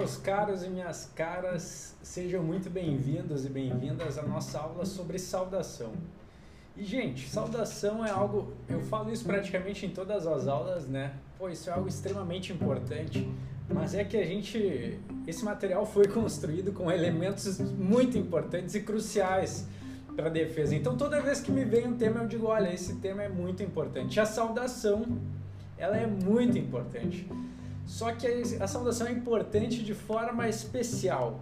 meus caros e minhas caras, sejam muito bem-vindos e bem-vindas à nossa aula sobre saudação. E, gente, saudação é algo, eu falo isso praticamente em todas as aulas, né? Pô, isso é algo extremamente importante, mas é que a gente, esse material foi construído com elementos muito importantes e cruciais para a defesa. Então, toda vez que me vem um tema, eu digo, olha, esse tema é muito importante. A saudação, ela é muito importante. Só que a saudação é importante de forma especial.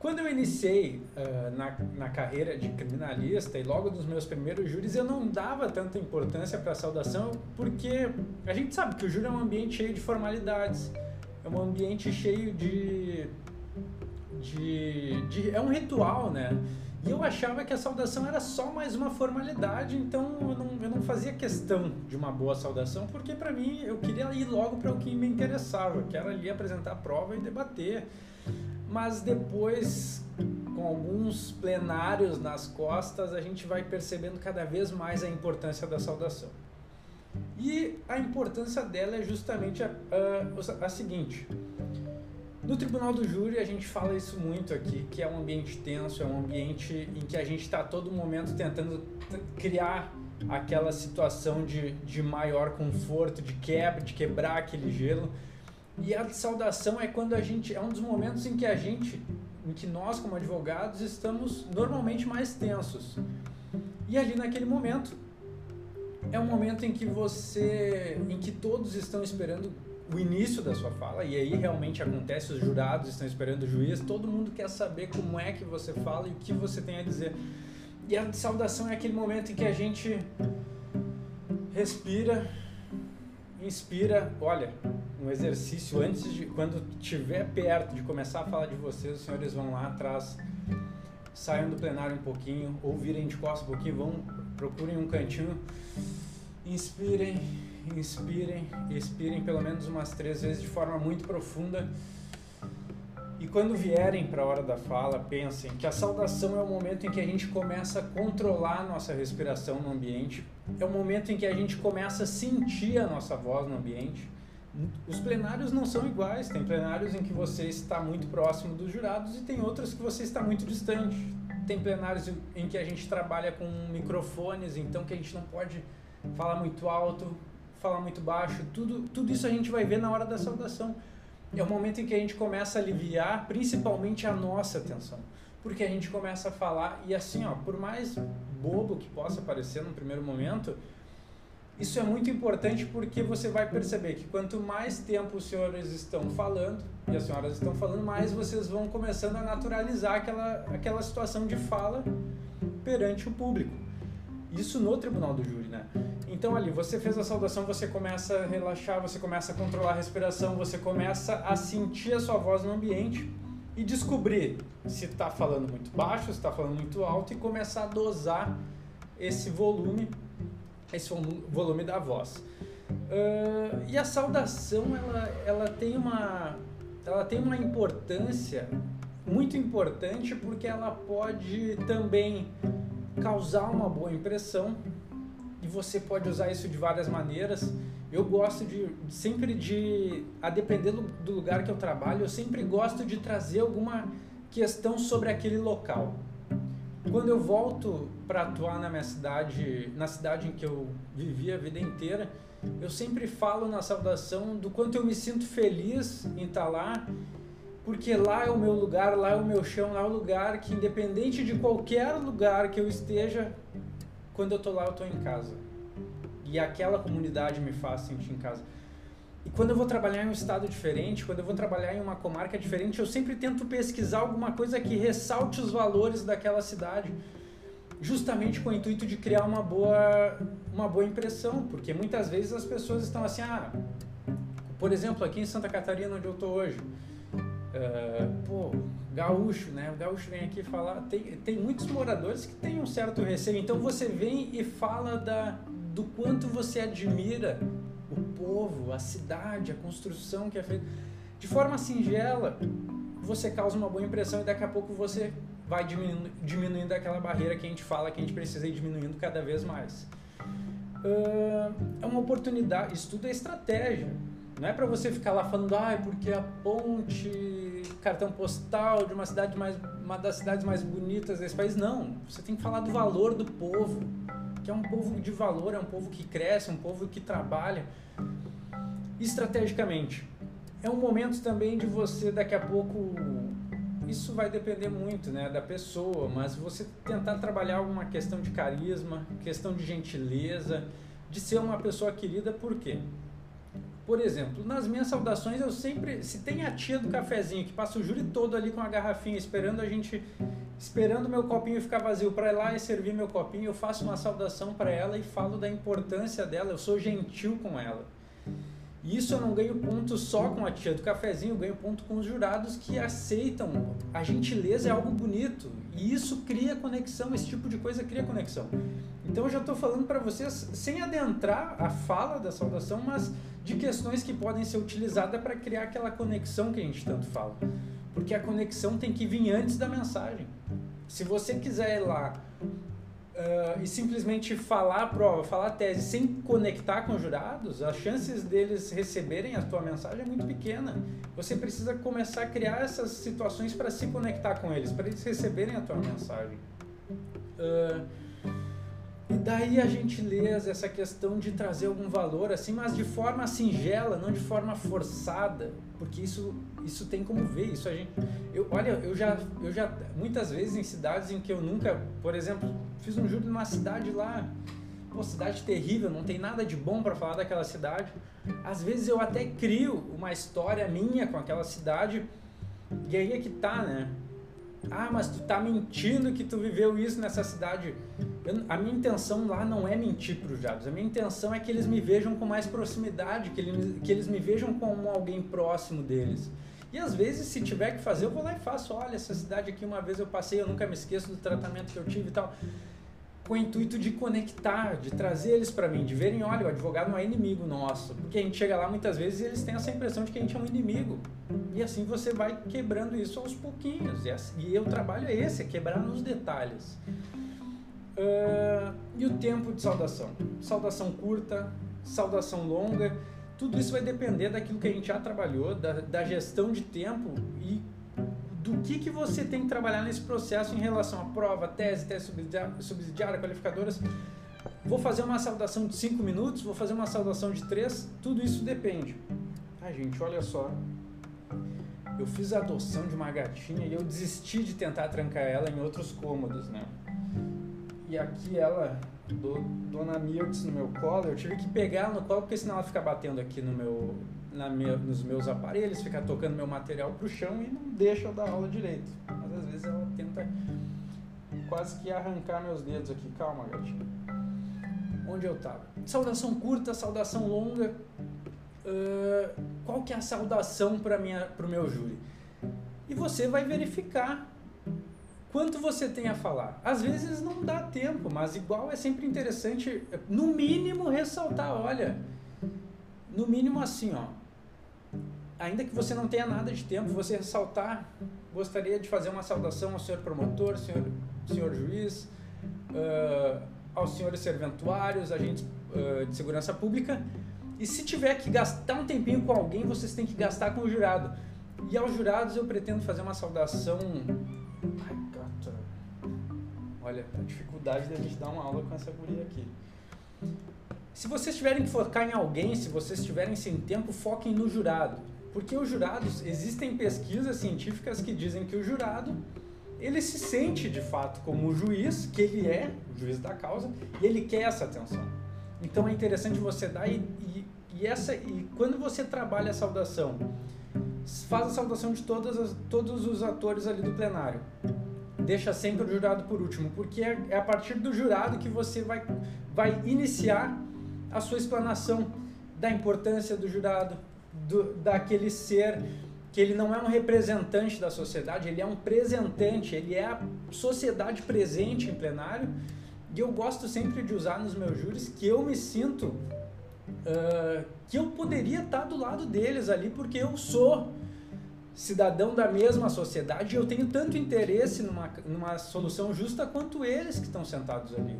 Quando eu iniciei uh, na, na carreira de criminalista e logo dos meus primeiros júris, eu não dava tanta importância para a saudação, porque a gente sabe que o júri é um ambiente cheio de formalidades, é um ambiente cheio de. de, de é um ritual, né? E eu achava que a saudação era só mais uma formalidade, então eu não, fazia questão de uma boa saudação, porque para mim eu queria ir logo para o que me interessava, que era ali apresentar a prova e debater. Mas depois, com alguns plenários nas costas, a gente vai percebendo cada vez mais a importância da saudação. E a importância dela é justamente a, a, a seguinte: no tribunal do júri a gente fala isso muito aqui, que é um ambiente tenso, é um ambiente em que a gente está todo momento tentando criar aquela situação de, de maior conforto, de quebra, de quebrar aquele gelo. E a saudação é quando a gente é um dos momentos em que a gente, em que nós como advogados estamos normalmente mais tensos. E ali naquele momento é um momento em que você, em que todos estão esperando o início da sua fala, e aí realmente acontece, os jurados estão esperando o juiz, todo mundo quer saber como é que você fala e o que você tem a dizer. E a saudação é aquele momento em que a gente respira, inspira, olha, um exercício antes de, quando estiver perto de começar a falar de vocês, os senhores vão lá atrás, saiam do plenário um pouquinho, ou virem de costas um pouquinho, vão, procurem um cantinho, inspirem, inspirem, expirem pelo menos umas três vezes de forma muito profunda. E quando vierem para a hora da fala, pensem que a saudação é o momento em que a gente começa a controlar a nossa respiração no ambiente, é o momento em que a gente começa a sentir a nossa voz no ambiente. Os plenários não são iguais, tem plenários em que você está muito próximo dos jurados e tem outros que você está muito distante. Tem plenários em que a gente trabalha com microfones, então que a gente não pode falar muito alto, falar muito baixo, tudo, tudo isso a gente vai ver na hora da saudação. É o momento em que a gente começa a aliviar principalmente a nossa atenção. Porque a gente começa a falar, e assim, ó, por mais bobo que possa parecer no primeiro momento, isso é muito importante porque você vai perceber que quanto mais tempo os senhores estão falando e as senhoras estão falando, mais vocês vão começando a naturalizar aquela, aquela situação de fala perante o público. Isso no tribunal do júri, né? Então ali, você fez a saudação, você começa a relaxar, você começa a controlar a respiração, você começa a sentir a sua voz no ambiente e descobrir se está falando muito baixo, se está falando muito alto e começar a dosar esse volume, esse volume da voz. Uh, e a saudação, ela, ela tem uma ela tem uma importância muito importante porque ela pode também causar uma boa impressão e você pode usar isso de várias maneiras. Eu gosto de sempre de, a depender do lugar que eu trabalho, eu sempre gosto de trazer alguma questão sobre aquele local. Quando eu volto para atuar na minha cidade, na cidade em que eu vivi a vida inteira, eu sempre falo na saudação do quanto eu me sinto feliz em estar lá porque lá é o meu lugar, lá é o meu chão, lá é o lugar que, independente de qualquer lugar que eu esteja, quando eu tô lá, eu tô em casa. E aquela comunidade me faz sentir em casa. E quando eu vou trabalhar em um estado diferente, quando eu vou trabalhar em uma comarca diferente, eu sempre tento pesquisar alguma coisa que ressalte os valores daquela cidade, justamente com o intuito de criar uma boa, uma boa impressão, porque muitas vezes as pessoas estão assim, ah, por exemplo, aqui em Santa Catarina, onde eu estou hoje, Uh, pô, gaúcho, né? O gaúcho vem aqui falar. Tem, tem muitos moradores que têm um certo receio. Então você vem e fala da, do quanto você admira o povo, a cidade, a construção que é feita. De forma singela, você causa uma boa impressão e daqui a pouco você vai diminuindo, diminuindo aquela barreira que a gente fala que a gente precisa ir diminuindo cada vez mais. Uh, é uma oportunidade, estudo é estratégia Não é para você ficar lá falando, ah, porque a ponte, cartão postal de uma cidade mais, uma das cidades mais bonitas desse país. Não, você tem que falar do valor do povo, que é um povo de valor, é um povo que cresce, é um povo que trabalha estrategicamente. É um momento também de você daqui a pouco isso vai depender muito né, da pessoa, mas você tentar trabalhar alguma questão de carisma, questão de gentileza, de ser uma pessoa querida, por quê? Por exemplo, nas minhas saudações eu sempre, se tem a tia do cafezinho que passa o júri todo ali com a garrafinha esperando a gente, esperando meu copinho ficar vazio para ir lá e servir meu copinho, eu faço uma saudação para ela e falo da importância dela, eu sou gentil com ela. E isso eu não ganho ponto só com a tia do cafezinho, eu ganho ponto com os jurados que aceitam. A gentileza é algo bonito e isso cria conexão, esse tipo de coisa cria conexão. Então eu já estou falando para vocês, sem adentrar a fala da saudação, mas de questões que podem ser utilizadas para criar aquela conexão que a gente tanto fala. Porque a conexão tem que vir antes da mensagem. Se você quiser ir lá uh, e simplesmente falar a prova, falar a tese sem conectar com os jurados, as chances deles receberem a tua mensagem é muito pequena. Você precisa começar a criar essas situações para se conectar com eles, para eles receberem a tua mensagem. Uh, e daí a gentileza, essa questão de trazer algum valor assim, mas de forma singela, não de forma forçada, porque isso isso tem como ver, isso a gente eu olha, eu já eu já muitas vezes em cidades em que eu nunca, por exemplo, fiz um júri numa cidade lá, pô, cidade terrível, não tem nada de bom para falar daquela cidade. Às vezes eu até crio uma história minha com aquela cidade, e aí é que tá, né? Ah, mas tu tá mentindo que tu viveu isso nessa cidade. Eu, a minha intenção lá não é mentir para os jurados. A minha intenção é que eles me vejam com mais proximidade, que, ele, que eles me vejam como alguém próximo deles. E às vezes, se tiver que fazer, eu vou lá e faço. Olha, essa cidade aqui uma vez eu passei, eu nunca me esqueço do tratamento que eu tive e tal com o intuito de conectar, de trazer eles para mim, de verem, olha, o advogado não é inimigo nosso. Porque a gente chega lá muitas vezes e eles têm essa impressão de que a gente é um inimigo. E assim você vai quebrando isso aos pouquinhos. E, assim, e o trabalho é esse, é quebrar nos detalhes. Uh, e o tempo de saudação? Saudação curta, saudação longa, tudo isso vai depender daquilo que a gente já trabalhou, da, da gestão de tempo e do que, que você tem que trabalhar nesse processo em relação à prova, tese, tese subsidiária, subsidiária qualificadoras. Vou fazer uma saudação de 5 minutos, vou fazer uma saudação de 3, tudo isso depende. Ai, gente, olha só. Eu fiz a adoção de uma gatinha e eu desisti de tentar trancar ela em outros cômodos, né? E aqui ela, do, Dona Mirtz no meu colo, eu tive que pegar no colo porque senão ela fica batendo aqui no meu, na minha, nos meus aparelhos, ficar tocando meu material pro chão e não deixa eu dar aula direito. Mas às vezes ela tenta quase que arrancar meus dedos aqui. Calma, gatinho. Onde eu tava? Saudação curta, saudação longa. Uh, qual que é a saudação para o meu júri? E você vai verificar quanto você tem a falar. Às vezes não dá tempo, mas igual é sempre interessante, no mínimo, ressaltar, olha, no mínimo assim, ó, ainda que você não tenha nada de tempo, você ressaltar, gostaria de fazer uma saudação ao senhor promotor, senhor, senhor juiz, uh, aos senhores serventuários, agentes uh, de segurança pública, e se tiver que gastar um tempinho com alguém, vocês têm que gastar com o jurado. E aos jurados eu pretendo fazer uma saudação. Olha, a dificuldade da gente dar uma aula com essa guria aqui. Se vocês tiverem que focar em alguém, se vocês estiverem sem tempo, foquem no jurado. Porque os jurados, existem pesquisas científicas que dizem que o jurado, ele se sente de fato como o juiz, que ele é o juiz da causa, e ele quer essa atenção. Então é interessante você dar e, e, e essa e quando você trabalha a saudação, faz a saudação de todas as, todos os atores ali do plenário. Deixa sempre o jurado por último, porque é, é a partir do jurado que você vai, vai iniciar a sua explanação da importância do jurado, do, daquele ser que ele não é um representante da sociedade, ele é um presentante, ele é a sociedade presente em plenário. E eu gosto sempre de usar nos meus júris que eu me sinto uh, que eu poderia estar do lado deles ali, porque eu sou cidadão da mesma sociedade e eu tenho tanto interesse numa, numa solução justa quanto eles que estão sentados ali.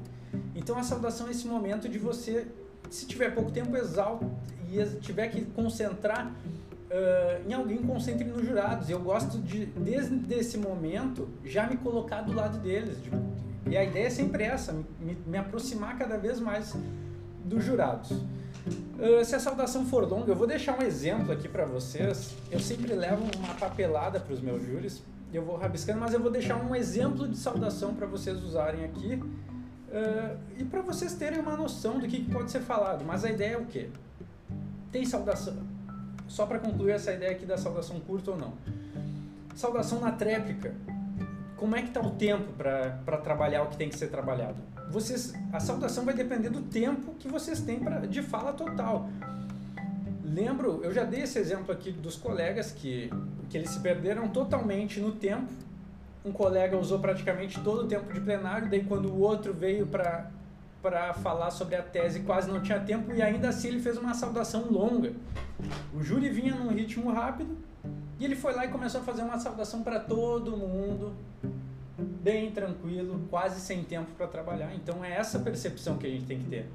Então a saudação é esse momento de você se tiver pouco tempo, exalta e tiver que concentrar uh, em alguém, concentre nos jurados. Eu gosto de, desde esse momento, já me colocar do lado deles. De, e a ideia é sempre essa, me, me aproximar cada vez mais dos jurados. Uh, se a saudação for longa, eu vou deixar um exemplo aqui para vocês. Eu sempre levo uma papelada para os meus júris, eu vou rabiscando, mas eu vou deixar um exemplo de saudação para vocês usarem aqui uh, e para vocês terem uma noção do que, que pode ser falado. Mas a ideia é o quê? Tem saudação. Só para concluir essa ideia aqui da saudação curta ou não. Saudação na tréplica como é que está o tempo para trabalhar o que tem que ser trabalhado? Vocês, a saudação vai depender do tempo que vocês têm pra, de fala total. Lembro, eu já dei esse exemplo aqui dos colegas que, que eles se perderam totalmente no tempo. Um colega usou praticamente todo o tempo de plenário, daí quando o outro veio para para falar sobre a tese quase não tinha tempo e ainda assim ele fez uma saudação longa. O júri vinha num ritmo rápido e ele foi lá e começou a fazer uma saudação para todo mundo, bem tranquilo, quase sem tempo para trabalhar. Então é essa percepção que a gente tem que ter.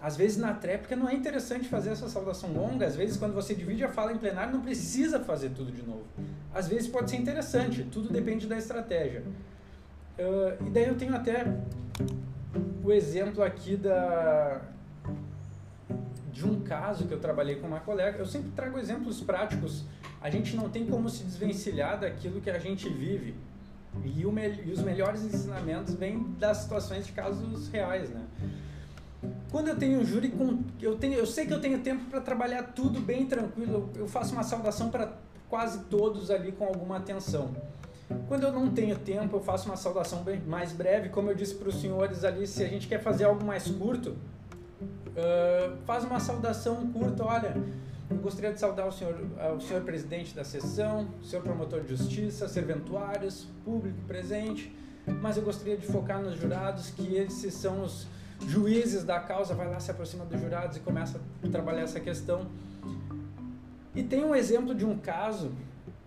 Às vezes na tréplica não é interessante fazer essa saudação longa, às vezes quando você divide a fala em plenário não precisa fazer tudo de novo. Às vezes pode ser interessante, tudo depende da estratégia. Uh, e daí eu tenho até o exemplo aqui da de um caso que eu trabalhei com uma colega. Eu sempre trago exemplos práticos a gente não tem como se desvencilhar daquilo que a gente vive. E, o e os melhores ensinamentos vêm das situações de casos reais, né? Quando eu tenho um júri, com, eu, tenho, eu sei que eu tenho tempo para trabalhar tudo bem tranquilo, eu faço uma saudação para quase todos ali com alguma atenção. Quando eu não tenho tempo, eu faço uma saudação bem mais breve, como eu disse para os senhores ali, se a gente quer fazer algo mais curto, uh, faz uma saudação curta, olha, eu gostaria de saudar o senhor, o senhor presidente da sessão, o senhor promotor de justiça, serventuários, público presente, mas eu gostaria de focar nos jurados, que esses são os juízes da causa, vai lá, se aproxima dos jurados e começa a trabalhar essa questão. E tem um exemplo de um caso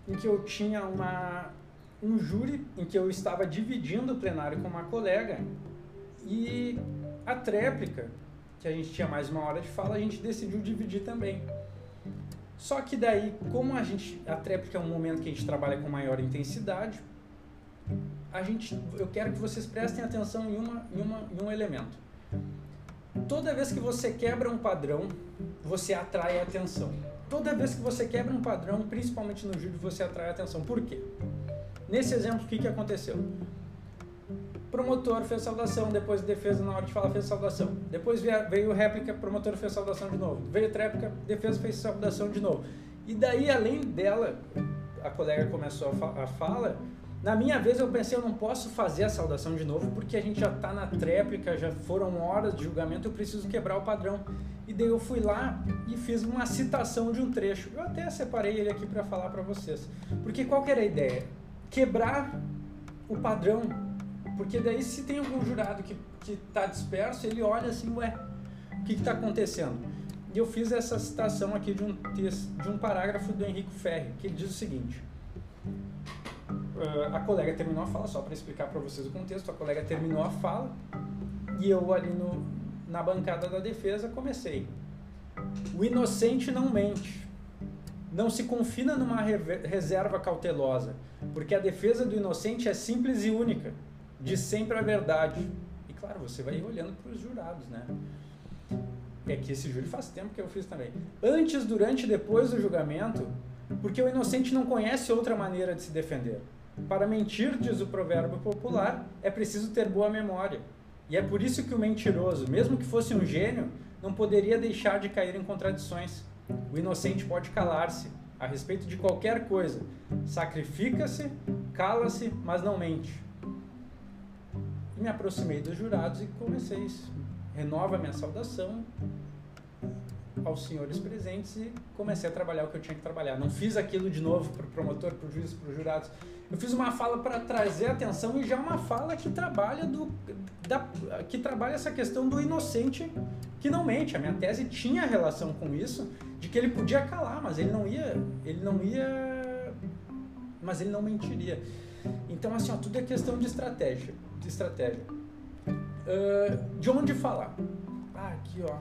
em que eu tinha uma, um júri, em que eu estava dividindo o plenário com uma colega, e a tréplica, que a gente tinha mais uma hora de fala, a gente decidiu dividir também. Só que daí, como a gente a tréplica é um momento que a gente trabalha com maior intensidade, a gente eu quero que vocês prestem atenção em uma em, uma, em um elemento. Toda vez que você quebra um padrão, você atrai atenção. Toda vez que você quebra um padrão, principalmente no júri, você atrai atenção. Por quê? Nesse exemplo, o que, que aconteceu? Promotor fez saudação, depois defesa na hora de falar fez saudação. Depois veio réplica, promotor fez saudação de novo. Veio tréplica, defesa fez saudação de novo. E daí, além dela, a colega começou a, fa a fala, na minha vez eu pensei, eu não posso fazer a saudação de novo porque a gente já está na tréplica, já foram horas de julgamento, eu preciso quebrar o padrão. E daí eu fui lá e fiz uma citação de um trecho. Eu até separei ele aqui para falar para vocês. Porque qual era a ideia? Quebrar o padrão porque daí se tem algum jurado que, que tá disperso, ele olha assim, ué, o que está acontecendo? E eu fiz essa citação aqui de um, texto, de um parágrafo do Henrico Ferri, que ele diz o seguinte. Uh, a colega terminou a fala, só para explicar para vocês o contexto, a colega terminou a fala e eu ali no, na bancada da defesa comecei. O inocente não mente. Não se confina numa reserva cautelosa, porque a defesa do inocente é simples e única de sempre a verdade. E claro, você vai olhando para os jurados, né? É que esse júri faz tempo que eu fiz também. Antes, durante e depois do julgamento, porque o inocente não conhece outra maneira de se defender. Para mentir, diz o provérbio popular, é preciso ter boa memória. E é por isso que o mentiroso, mesmo que fosse um gênio, não poderia deixar de cair em contradições. O inocente pode calar-se a respeito de qualquer coisa. Sacrifica-se, cala-se, mas não mente me aproximei dos jurados e comecei. Renova minha saudação aos senhores presentes e comecei a trabalhar o que eu tinha que trabalhar. Não fiz aquilo de novo para o promotor, para o juiz, para os jurados. Eu fiz uma fala para trazer atenção e já uma fala que trabalha do, da, que trabalha essa questão do inocente que não mente. A minha tese tinha relação com isso, de que ele podia calar, mas ele não ia, ele não ia, mas ele não mentiria. Então assim, ó, tudo é questão de estratégia de estratégia. Uh, de onde falar? Ah, aqui, ó.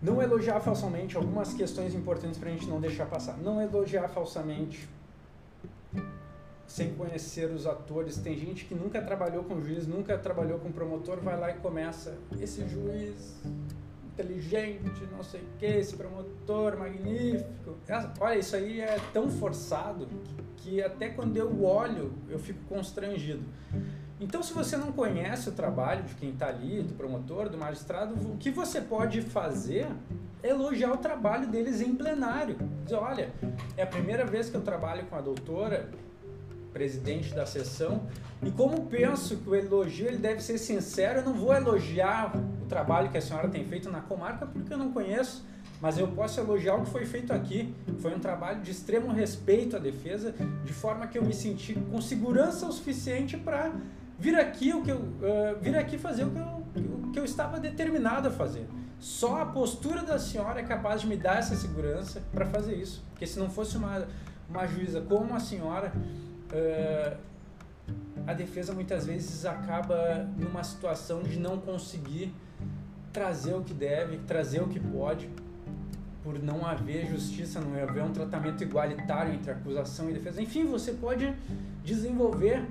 Não elogiar falsamente, algumas questões importantes para a gente não deixar passar. Não elogiar falsamente sem conhecer os atores. Tem gente que nunca trabalhou com juiz, nunca trabalhou com promotor, vai lá e começa. Esse juiz inteligente, não sei o que, esse promotor magnífico. Olha, isso aí é tão forçado que, que até quando eu olho eu fico constrangido. Então, se você não conhece o trabalho de quem está ali, do promotor, do magistrado, o que você pode fazer é elogiar o trabalho deles em plenário. Dizer, olha, é a primeira vez que eu trabalho com a doutora, presidente da sessão, e como penso que o elogio ele deve ser sincero, eu não vou elogiar o trabalho que a senhora tem feito na comarca porque eu não conheço, mas eu posso elogiar o que foi feito aqui. Foi um trabalho de extremo respeito à defesa, de forma que eu me senti com segurança o suficiente para vir aqui o que eu uh, vir aqui fazer o que eu, o que eu estava determinado a fazer. Só a postura da senhora é capaz de me dar essa segurança para fazer isso. Porque se não fosse uma, uma juíza como a senhora, uh, a defesa muitas vezes acaba numa situação de não conseguir trazer o que deve, trazer o que pode, por não haver justiça, não haver um tratamento igualitário entre acusação e defesa. Enfim, você pode desenvolver,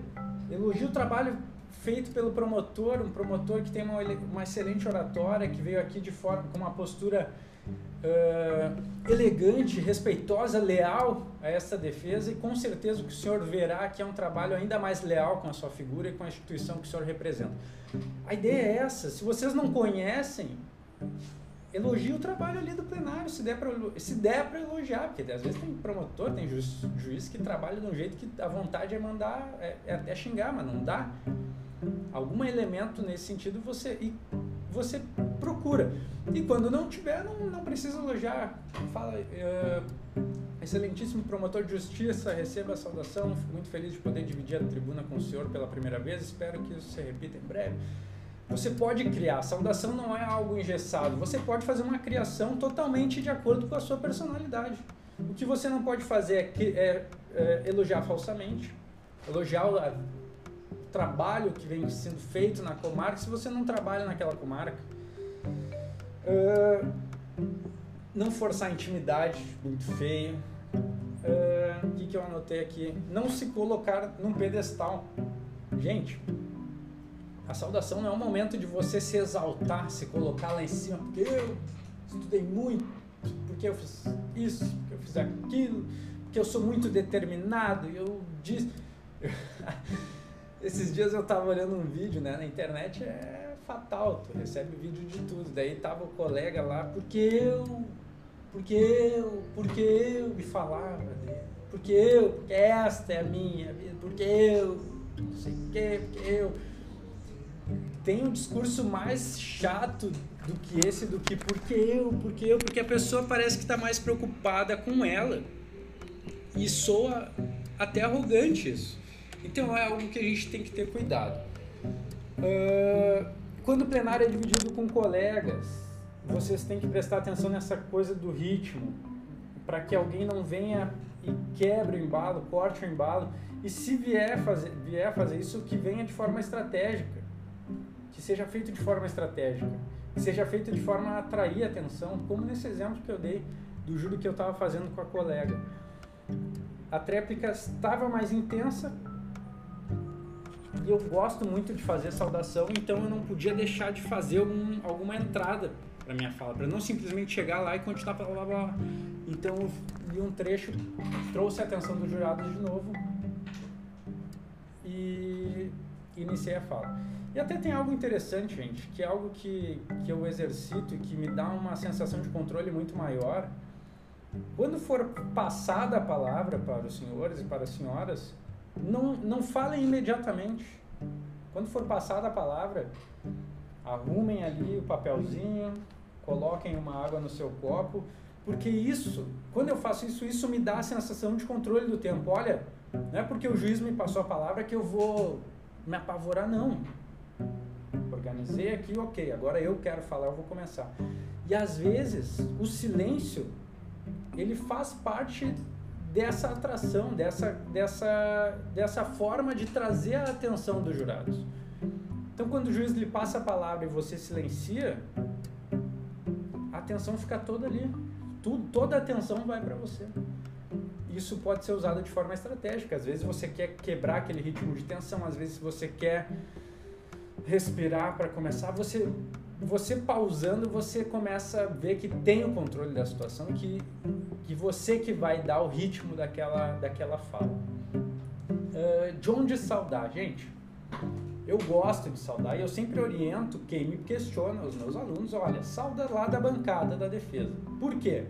elogio o trabalho feito pelo promotor, um promotor que tem uma, uma excelente oratória, que veio aqui de forma com uma postura uh, elegante, respeitosa, leal a essa defesa e com certeza o que o senhor verá que é um trabalho ainda mais leal com a sua figura e com a instituição que o senhor representa. A ideia é essa. Se vocês não conhecem, elogie o trabalho ali do plenário, se der para se der para elogiar, porque às vezes tem promotor, tem juiz, juiz que trabalha de um jeito que a vontade é mandar, é, é até xingar, mas não dá. Algum elemento nesse sentido você e você procura. E quando não tiver, não, não precisa elogiar. Fala, uh, excelentíssimo promotor de justiça, receba a saudação. Fico muito feliz de poder dividir a tribuna com o senhor pela primeira vez. Espero que isso se repita em breve. Você pode criar. Saudação não é algo engessado. Você pode fazer uma criação totalmente de acordo com a sua personalidade. O que você não pode fazer é, que, é, é elogiar falsamente, elogiar o trabalho que vem sendo feito na comarca se você não trabalha naquela comarca. Uh, não forçar a intimidade, muito feio. Uh, o que, que eu anotei aqui? Não se colocar num pedestal. Gente, a saudação não é um momento de você se exaltar, se colocar lá em cima, porque eu estudei muito, porque eu fiz isso, porque eu fiz aquilo, porque eu sou muito determinado, eu disse. Esses dias eu tava olhando um vídeo, né? Na internet é fatal, tu recebe vídeo de tudo. Daí tava o colega lá, porque eu, porque eu, porque eu, me falava dele. Porque eu, porque esta é a minha vida, porque eu, não sei o que, porque eu. Tem um discurso mais chato do que esse, do que porque eu, porque eu, porque a pessoa parece que está mais preocupada com ela. E soa até arrogante isso. Então é algo que a gente tem que ter cuidado. Uh, quando o plenário é dividido com colegas, vocês têm que prestar atenção nessa coisa do ritmo, para que alguém não venha e quebre o embalo, corte o embalo, e se vier fazer, vier fazer isso, que venha de forma estratégica, que seja feito de forma estratégica, que seja feito de forma a atrair atenção, como nesse exemplo que eu dei do júri que eu estava fazendo com a colega. A tréplica estava mais intensa, e eu gosto muito de fazer saudação, então eu não podia deixar de fazer algum, alguma entrada para minha fala, para não simplesmente chegar lá e continuar blá blá blá. Então eu li um trecho, trouxe a atenção dos jurados de novo e iniciei a fala. E até tem algo interessante, gente, que é algo que, que eu exercito e que me dá uma sensação de controle muito maior. Quando for passada a palavra para os senhores e para as senhoras, não, não falem imediatamente. Quando for passada a palavra, arrumem ali o papelzinho, coloquem uma água no seu copo, porque isso, quando eu faço isso, isso me dá a sensação de controle do tempo. Olha, não é porque o juiz me passou a palavra que eu vou me apavorar, não. Organizei aqui, ok, agora eu quero falar, eu vou começar. E às vezes, o silêncio, ele faz parte dessa atração, dessa, dessa, dessa forma de trazer a atenção dos jurados. Então, quando o juiz lhe passa a palavra e você silencia, a atenção fica toda ali. Tudo, toda a atenção vai para você. Isso pode ser usado de forma estratégica. Às vezes você quer quebrar aquele ritmo de tensão, às vezes você quer respirar para começar. Você, você pausando, você começa a ver que tem o controle da situação, que, que você que vai dar o ritmo daquela, daquela fala. Uh, de onde saudar, gente? Eu gosto de saudar e eu sempre oriento quem me questiona, os meus alunos, olha, sauda lá da bancada da defesa. Por quê?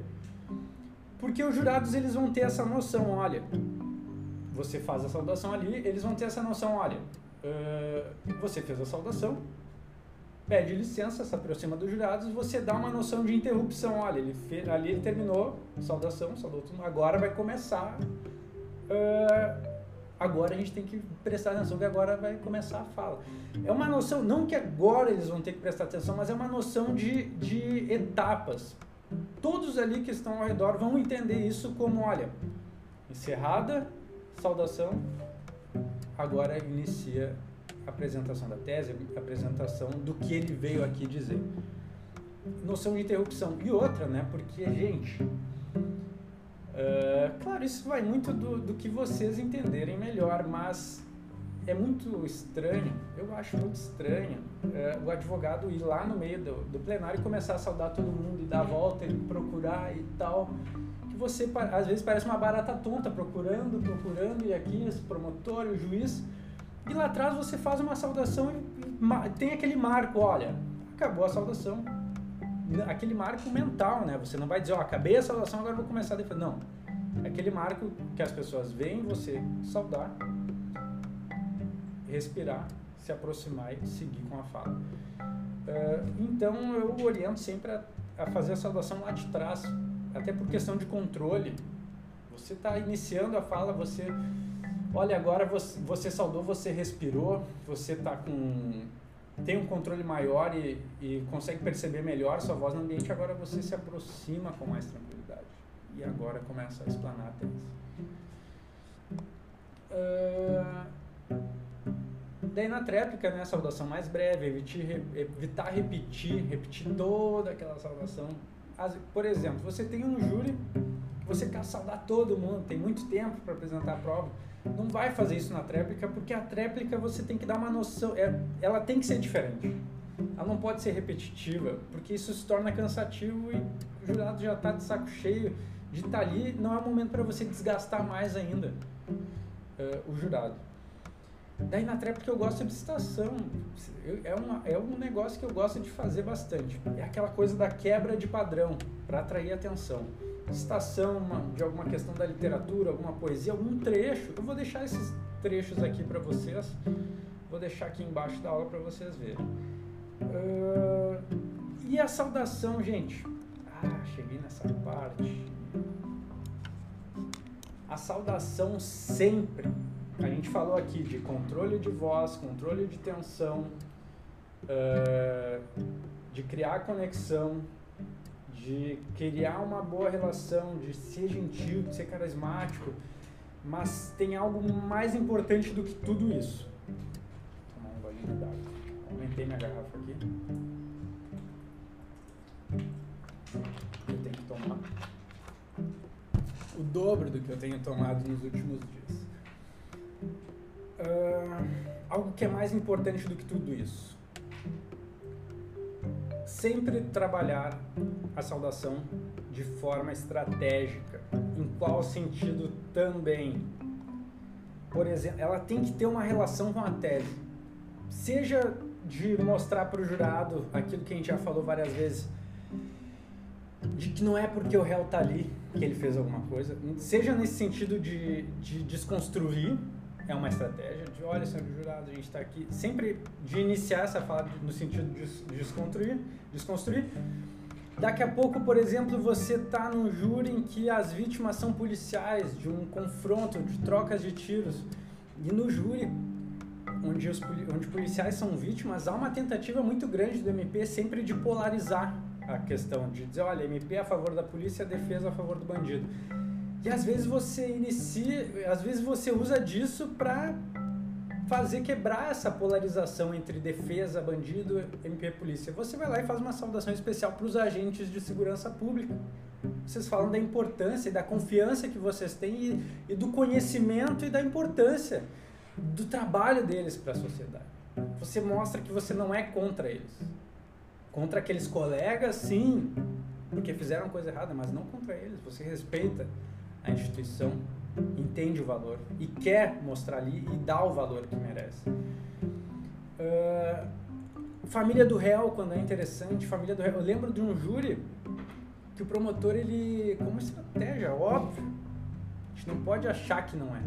Porque os jurados eles vão ter essa noção, olha, você faz a saudação ali, eles vão ter essa noção, olha, uh, você fez a saudação, pede licença, se aproxima dos jurados, você dá uma noção de interrupção, olha, ele ali ele terminou, saudação, saudou agora vai começar uh, agora a gente tem que prestar atenção que agora vai começar a fala. É uma noção, não que agora eles vão ter que prestar atenção, mas é uma noção de, de etapas. Todos ali que estão ao redor vão entender isso como, olha, encerrada, saudação, agora inicia apresentação da tese, apresentação do que ele veio aqui dizer. Noção de interrupção. E outra, né? Porque, gente, Uh, claro, isso vai muito do, do que vocês entenderem melhor, mas é muito estranho, eu acho muito estranho uh, o advogado ir lá no meio do, do, plenário e começar a saudar todo mundo e dar a volta e procurar e tal. Que você, às vezes, parece uma barata tonta, procurando, procurando, e aqui esse promotor o juiz. E lá atrás você faz uma saudação e tem aquele marco, olha, acabou a saudação, aquele marco mental, né? Você não vai dizer, ó, oh, acabei a saudação, agora vou começar a defender. Não. Aquele marco que as pessoas veem você saudar, respirar, se aproximar e seguir com a fala. Uh, então eu oriento sempre a, a, fazer a saudação lá de trás, até por questão de controle. Você está iniciando a fala, você. Olha, agora você, você saudou, você respirou, você está com tem um controle maior e, e consegue perceber melhor sua voz no ambiente, agora você se aproxima com mais tranquilidade. E agora começa a explanar tese. Uh, daí na tréplica, né, saudação mais breve, evitar, evitar repetir, repetir toda aquela saudação. As, por exemplo, você tem um júri, você quer saudar todo mundo, tem muito tempo para apresentar a prova não vai fazer isso na tréplica, porque a tréplica você tem que dar uma noção, é, ela tem que ser diferente. Ela não pode ser repetitiva, porque isso se torna cansativo e o jurado já está de saco cheio de estar tá ali. Não é o momento para você desgastar mais ainda uh, o jurado. Daí na tréplica eu gosto de citação. É, uma, é um negócio que eu gosto de fazer bastante. É aquela coisa da quebra de padrão, para atrair atenção citação uma, de alguma questão da literatura, alguma poesia, algum trecho. Eu vou deixar esses trechos aqui para vocês. Vou deixar aqui embaixo da aula para vocês verem. Uh, e a saudação, gente? Ah, cheguei nessa parte. A saudação sempre. A gente falou aqui de controle de voz, controle de tensão, uh, de criar conexão, de criar uma boa relação, de ser gentil, de ser carismático, mas tem algo mais importante do que tudo isso. Vou tomar um golinho d'água. Aumentei minha garrafa aqui. Eu tenho que tomar o dobro do que eu tenho tomado nos últimos dias. Uh, algo que é mais importante do que tudo isso sempre trabalhar a saudação de forma estratégica. Em qual sentido também? Por exemplo, ela tem que ter uma relação com a tese. Seja de mostrar para o jurado aquilo que a gente já falou várias vezes, de que não é porque o réu está ali que ele fez alguma coisa, seja nesse sentido de, de desconstruir é uma estratégia de, olha, senhor jurado, a gente está aqui, sempre de iniciar essa fala no sentido de desconstruir, desconstruir. Daqui a pouco, por exemplo, você está num júri em que as vítimas são policiais, de um confronto, de trocas de tiros. E no júri, onde os onde policiais são vítimas, há uma tentativa muito grande do MP sempre de polarizar a questão, de dizer, olha, MP é a favor da polícia, defesa a favor do bandido. E às vezes você inicia, às vezes você usa disso para fazer quebrar essa polarização entre defesa, bandido, MP polícia. Você vai lá e faz uma saudação especial para os agentes de segurança pública. Vocês falam da importância e da confiança que vocês têm e, e do conhecimento e da importância do trabalho deles para a sociedade. Você mostra que você não é contra eles. Contra aqueles colegas, sim, porque fizeram coisa errada, mas não contra eles. Você respeita a instituição, entende o valor e quer mostrar ali e dá o valor que merece. Uh, família do réu, quando é interessante, família do réu. Eu lembro de um júri que o promotor, ele, como estratégia, óbvio, a gente não pode achar que não é.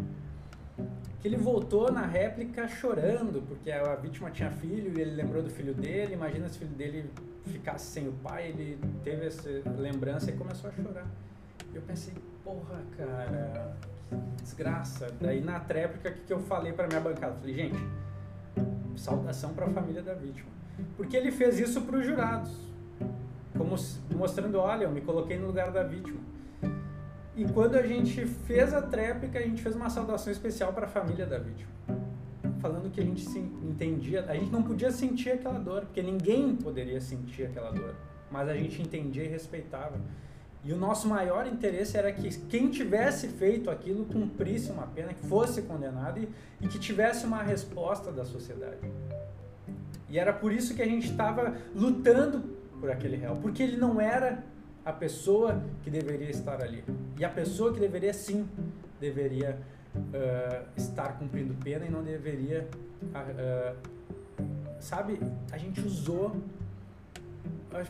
Que ele voltou na réplica chorando, porque a vítima tinha filho e ele lembrou do filho dele. Imagina se o filho dele ficasse sem o pai, ele teve essa lembrança e começou a chorar. Eu pensei, porra, cara, desgraça. Daí na tréplica, o que, que eu falei para minha bancada? falei, gente, saudação para a família da vítima. Porque ele fez isso para os jurados, como mostrando, olha, eu me coloquei no lugar da vítima. E quando a gente fez a tréplica, a gente fez uma saudação especial para a família da vítima. Falando que a gente se entendia, a gente não podia sentir aquela dor, porque ninguém poderia sentir aquela dor, mas a gente entendia e respeitava. E o nosso maior interesse era que quem tivesse feito aquilo cumprisse uma pena, que fosse condenado e, e que tivesse uma resposta da sociedade. E era por isso que a gente estava lutando por aquele réu, porque ele não era a pessoa que deveria estar ali. E a pessoa que deveria sim, deveria uh, estar cumprindo pena e não deveria. Uh, sabe, a gente usou,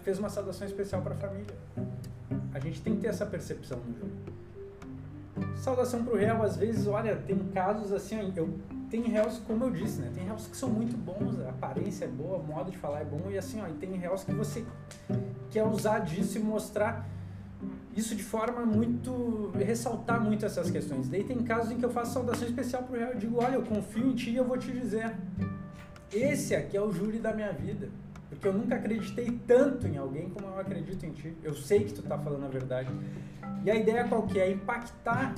fez uma saudação especial para a família. A gente tem que ter essa percepção no jogo. Saudação pro réu, às vezes, olha, tem casos assim, eu tem réus, como eu disse, né? Tem réus que são muito bons, a aparência é boa, o modo de falar é bom, e assim, ó, e tem réus que você quer usar disso e mostrar isso de forma muito. ressaltar muito essas questões. Daí tem casos em que eu faço saudação especial pro réu, eu digo, olha, eu confio em ti e eu vou te dizer. Esse aqui é o júri da minha vida. Porque eu nunca acreditei tanto em alguém como eu acredito em ti. Eu sei que tu tá falando a verdade. E a ideia qual que é? Impactar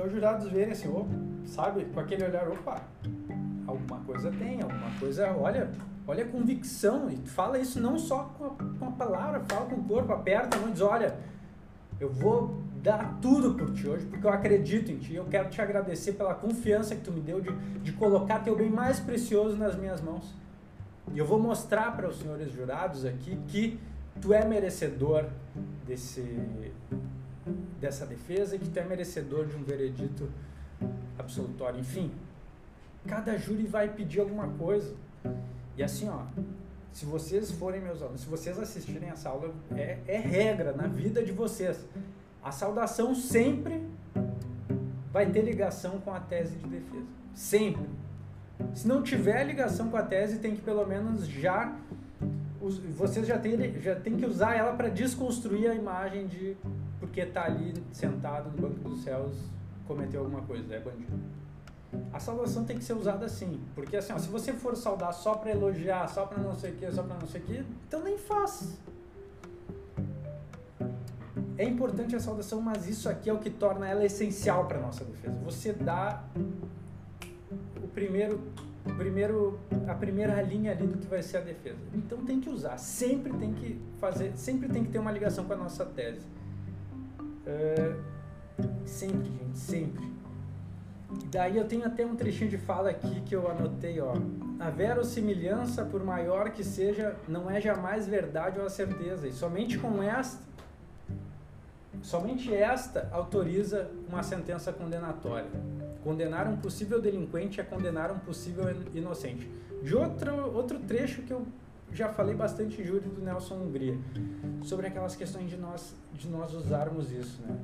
os jurados verem assim, oh, sabe, com aquele olhar, opa, alguma coisa tem, alguma coisa, olha, olha a convicção, e fala isso não só com a, com a palavra, fala com o corpo, aperta a mão e diz, olha, eu vou dar tudo por ti hoje, porque eu acredito em ti, eu quero te agradecer pela confiança que tu me deu de, de colocar teu bem mais precioso nas minhas mãos. E eu vou mostrar para os senhores jurados aqui que tu é merecedor desse, dessa defesa e que tu é merecedor de um veredito absolutório. Enfim, cada júri vai pedir alguma coisa. E assim, ó, se vocês forem meus alunos, se vocês assistirem essa aula, é, é regra na vida de vocês. A saudação sempre vai ter ligação com a tese de defesa. Sempre. Se não tiver ligação com a tese, tem que pelo menos já vocês já têm já tem que usar ela para desconstruir a imagem de porque tá ali sentado no banco dos céus cometeu alguma coisa, é bandido. A salvação tem que ser usada assim, porque assim, ó, se você for saudar só para elogiar, só para não sei o que, só para não sei o que, então nem faz. É importante a saudação, mas isso aqui é o que torna ela essencial para nossa defesa. Você dá primeiro primeiro, a primeira linha ali do que vai ser a defesa. Então tem que usar, sempre tem que fazer, sempre tem que ter uma ligação com a nossa tese. Uh, sempre, gente, sempre. Daí eu tenho até um trechinho de fala aqui que eu anotei, ó. A verossimilhança, por maior que seja, não é jamais verdade ou a certeza. E somente com esta, somente esta autoriza uma sentença condenatória. Condenar um possível delinquente é condenar um possível inocente. De outro, outro trecho que eu já falei bastante em do Nelson Hungria, sobre aquelas questões de nós, de nós usarmos isso. Né?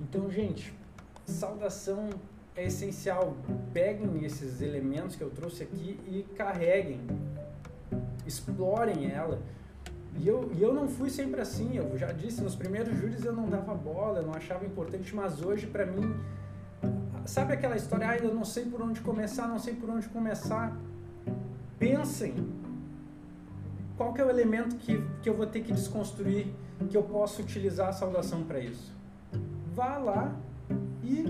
Então, gente, saudação é essencial. Peguem esses elementos que eu trouxe aqui e carreguem, explorem ela. E eu, e eu não fui sempre assim, eu já disse, nos primeiros júris eu não dava bola, eu não achava importante, mas hoje para mim sabe aquela história, ah, eu não sei por onde começar, não sei por onde começar. Pensem qual que é o elemento que, que eu vou ter que desconstruir, que eu posso utilizar a saudação para isso. Vá lá e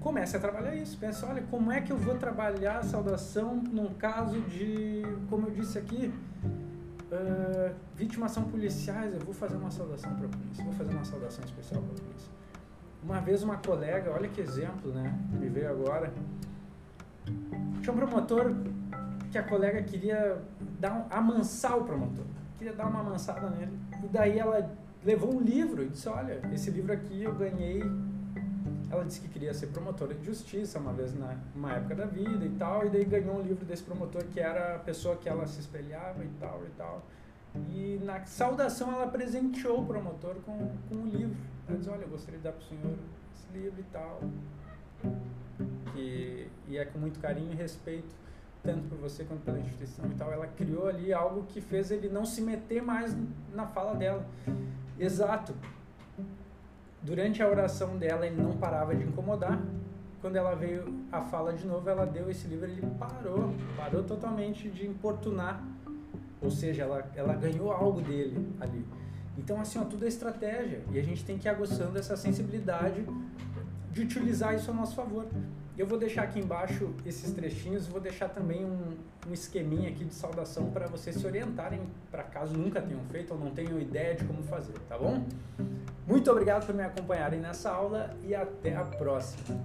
comece a trabalhar isso. Pense, olha, como é que eu vou trabalhar a saudação num caso de, como eu disse aqui, uh, vitimação policiais, eu vou fazer uma saudação para a polícia, vou fazer uma saudação especial para a polícia. Uma vez uma colega, olha que exemplo, né, me veio agora, tinha um promotor que a colega queria dar um, amansar o promotor, queria dar uma amansada nele, e daí ela levou um livro e disse, olha, esse livro aqui eu ganhei. Ela disse que queria ser promotora de justiça uma vez na uma época da vida e tal, e daí ganhou um livro desse promotor que era a pessoa que ela se espelhava e tal e tal. E na saudação ela presenteou o promotor com, com um livro. Ela disse, olha, eu gostaria de dar para o senhor esse livro e tal. Que, e é com muito carinho e respeito, tanto por você quanto pela instituição e tal. Ela criou ali algo que fez ele não se meter mais na fala dela. Exato durante a oração dela ele não parava de incomodar. Quando ela veio a fala de novo, ela deu esse livro, ele parou, parou totalmente de importunar. Ou seja, ela, ela ganhou algo dele ali. Então, assim, ó, tudo é estratégia. E a gente tem que ir aguçando essa sensibilidade de utilizar isso a nosso favor. Eu vou deixar aqui embaixo esses trechinhos, vou deixar também um, um esqueminha aqui de saudação para vocês se orientarem, para caso nunca tenham feito ou não tenham ideia de como fazer, tá bom? Muito obrigado por me acompanharem nessa aula e até a próxima.